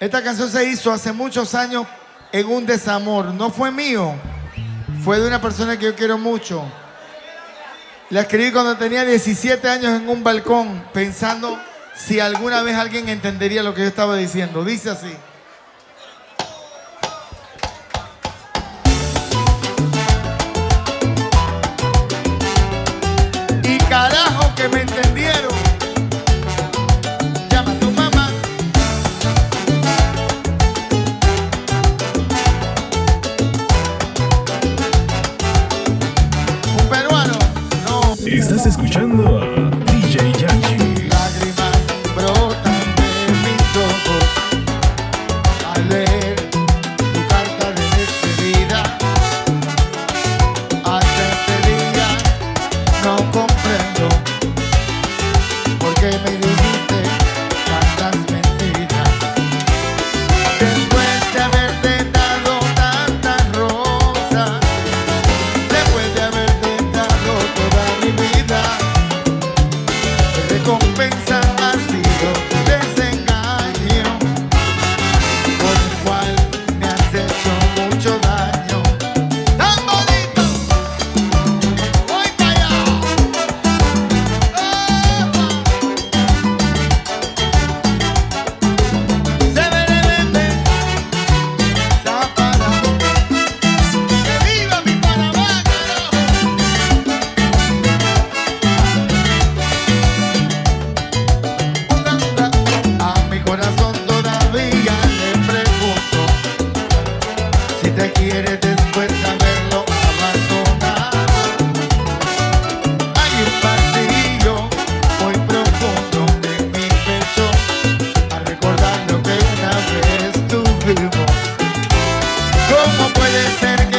Esta canción se hizo hace muchos años en un desamor. No fue mío, fue de una persona que yo quiero mucho. La escribí cuando tenía 17 años en un balcón, pensando si alguna vez alguien entendería lo que yo estaba diciendo. Dice así. ser que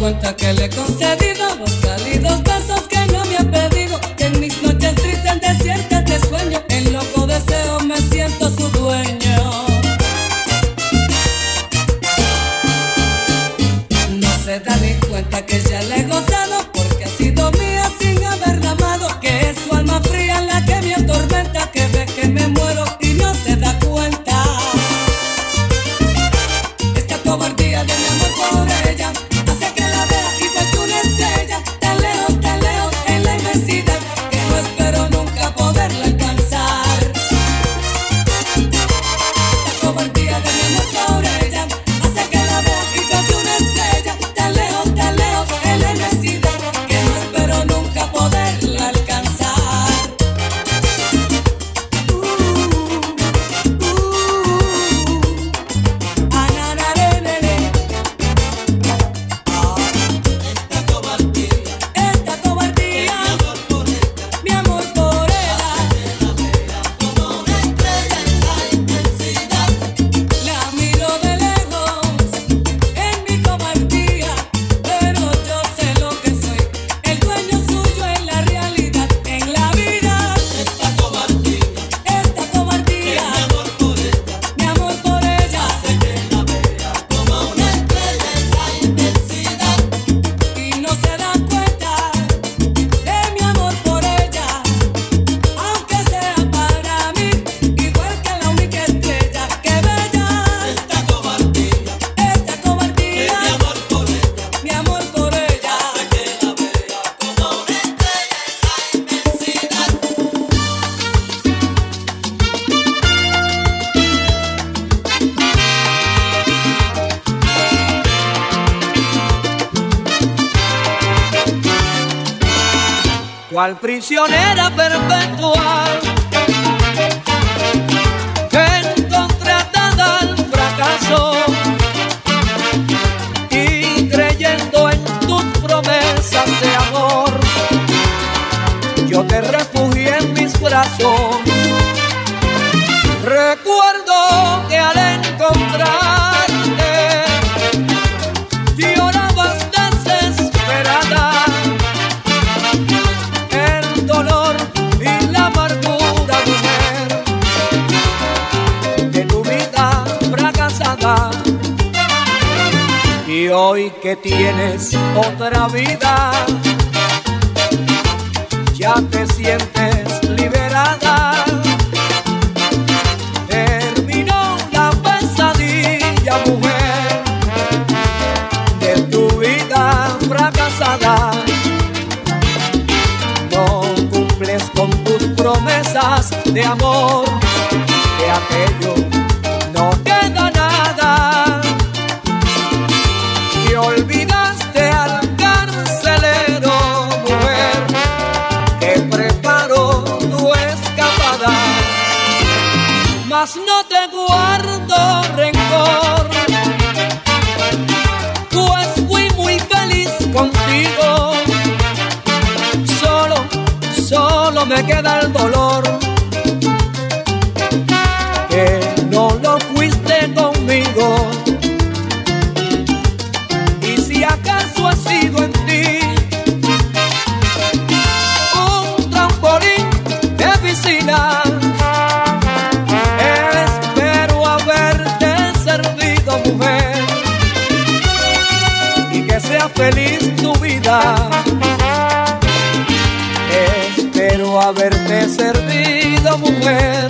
cuenta que le concede prisionera perpetua que encontré atada al fracaso y creyendo en tus promesas de amor yo te refugié en mis brazos. Recuerdo que al encontrar hoy que tienes otra vida, ya te sientes liberada. Terminó la pesadilla, mujer, de tu vida fracasada. No cumples con tus promesas de amor, Espero haberte servido, mujer,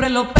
siempre lo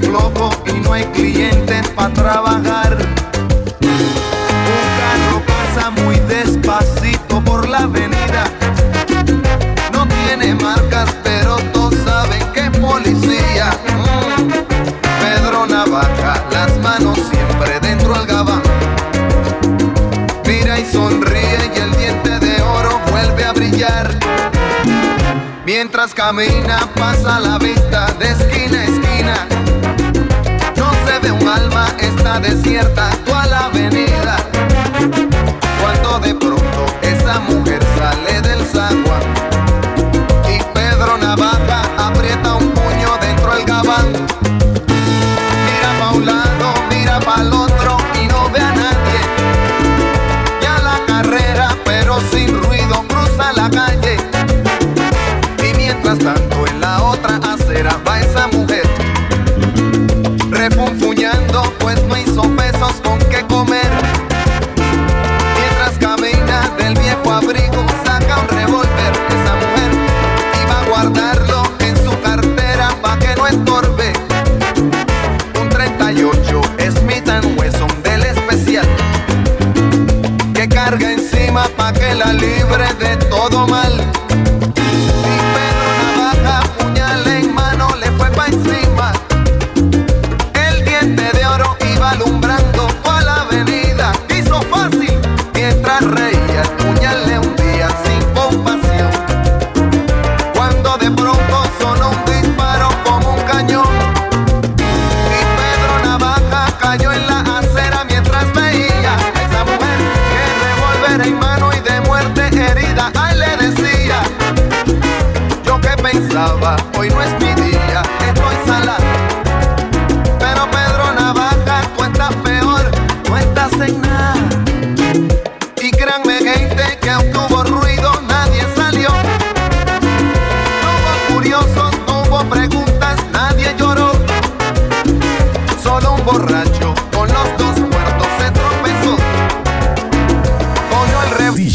flojo y no hay clientes para trabajar. Un carro pasa muy despacito por la avenida. No tiene marcas, pero todos saben que es policía. Pedro Navaja, las manos siempre dentro del gabán. Mira y sonríe y el diente de oro vuelve a brillar. Mientras camina pasa la vista de esquina a esquina. Alma, está desierta la avenida. Cuando de pronto esa mujer sale del zaguán que la libre de todo mal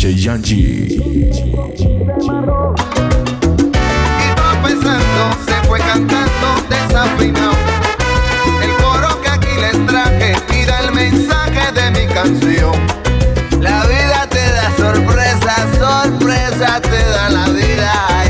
DJ Yanji. Iba pensando, se fue cantando desafinado. El coro que aquí les traje mira el mensaje de mi canción. La vida te da sorpresas, sorpresas te da la vida.